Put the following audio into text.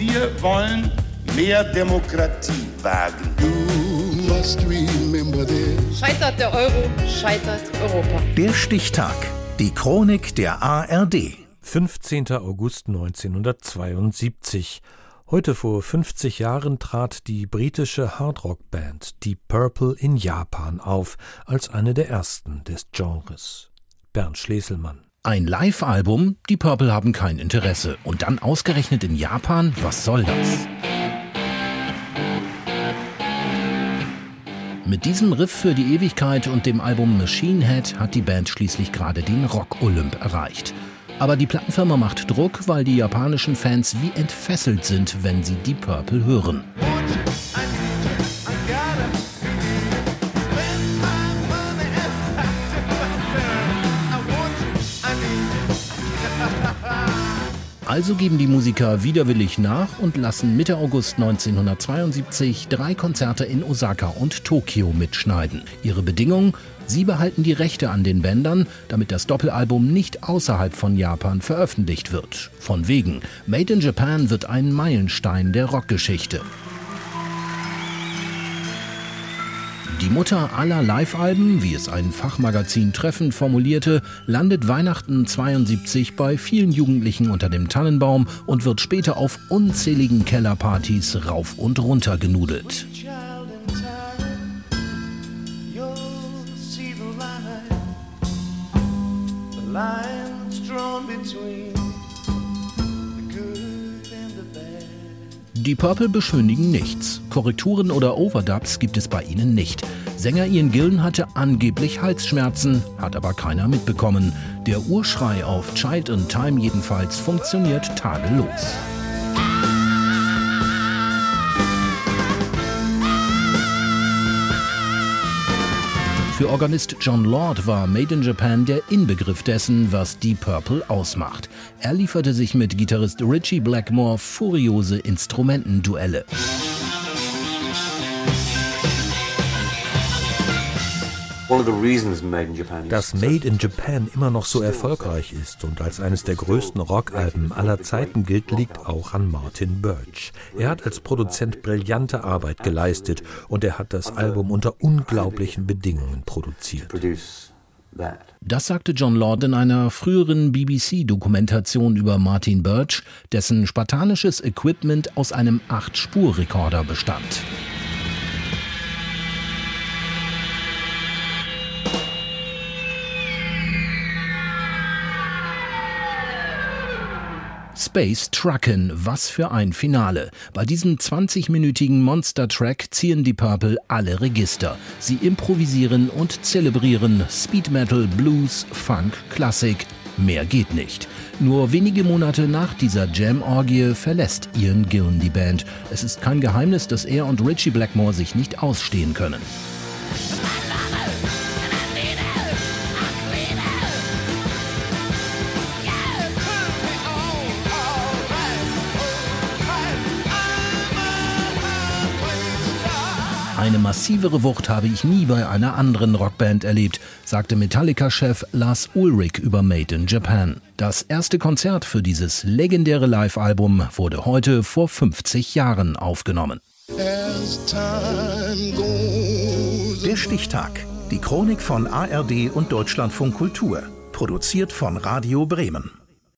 Wir wollen mehr Demokratie wagen. Scheitert der Euro, scheitert Europa. Der Stichtag. Die Chronik der ARD. 15. August 1972. Heute vor 50 Jahren trat die britische Hardrock-Band Deep Purple in Japan auf, als eine der ersten des Genres. Bernd Schleselmann. Ein Live-Album? Die Purple haben kein Interesse. Und dann ausgerechnet in Japan? Was soll das? Mit diesem Riff für die Ewigkeit und dem Album Machine Head hat die Band schließlich gerade den Rock-Olymp erreicht. Aber die Plattenfirma macht Druck, weil die japanischen Fans wie entfesselt sind, wenn sie die Purple hören. Also geben die Musiker widerwillig nach und lassen Mitte August 1972 drei Konzerte in Osaka und Tokio mitschneiden. Ihre Bedingung? Sie behalten die Rechte an den Bändern, damit das Doppelalbum nicht außerhalb von Japan veröffentlicht wird. Von wegen, Made in Japan wird ein Meilenstein der Rockgeschichte. Die Mutter aller Live-Alben, wie es ein Fachmagazin treffend formulierte, landet Weihnachten 72 bei vielen Jugendlichen unter dem Tannenbaum und wird später auf unzähligen Kellerpartys rauf und runter genudelt. Die Purple beschönigen nichts. Korrekturen oder Overdubs gibt es bei ihnen nicht. Sänger Ian Gillen hatte angeblich Halsschmerzen, hat aber keiner mitbekommen. Der Urschrei auf Child in Time jedenfalls funktioniert tadellos. Für Organist John Lord war Made in Japan der Inbegriff dessen, was Deep Purple ausmacht. Er lieferte sich mit Gitarrist Richie Blackmore furiose Instrumentenduelle. Dass Made in Japan immer noch so erfolgreich ist und als eines der größten Rockalben aller Zeiten gilt, liegt auch an Martin Birch. Er hat als Produzent brillante Arbeit geleistet und er hat das Album unter unglaublichen Bedingungen produziert. Das sagte John Lord in einer früheren BBC-Dokumentation über Martin Birch, dessen spartanisches Equipment aus einem 8-Spur-Rekorder bestand. Space Truckin', was für ein Finale. Bei diesem 20-minütigen Monster-Track ziehen die Purple alle Register. Sie improvisieren und zelebrieren Speed Metal, Blues, Funk, Klassik. Mehr geht nicht. Nur wenige Monate nach dieser Jam-Orgie verlässt Ian Gillen die Band. Es ist kein Geheimnis, dass er und Richie Blackmore sich nicht ausstehen können. Eine massivere Wucht habe ich nie bei einer anderen Rockband erlebt, sagte Metallica-Chef Lars Ulrich über Made in Japan. Das erste Konzert für dieses legendäre Live-Album wurde heute vor 50 Jahren aufgenommen. Der Stichtag. Die Chronik von ARD und Deutschlandfunk Kultur. Produziert von Radio Bremen.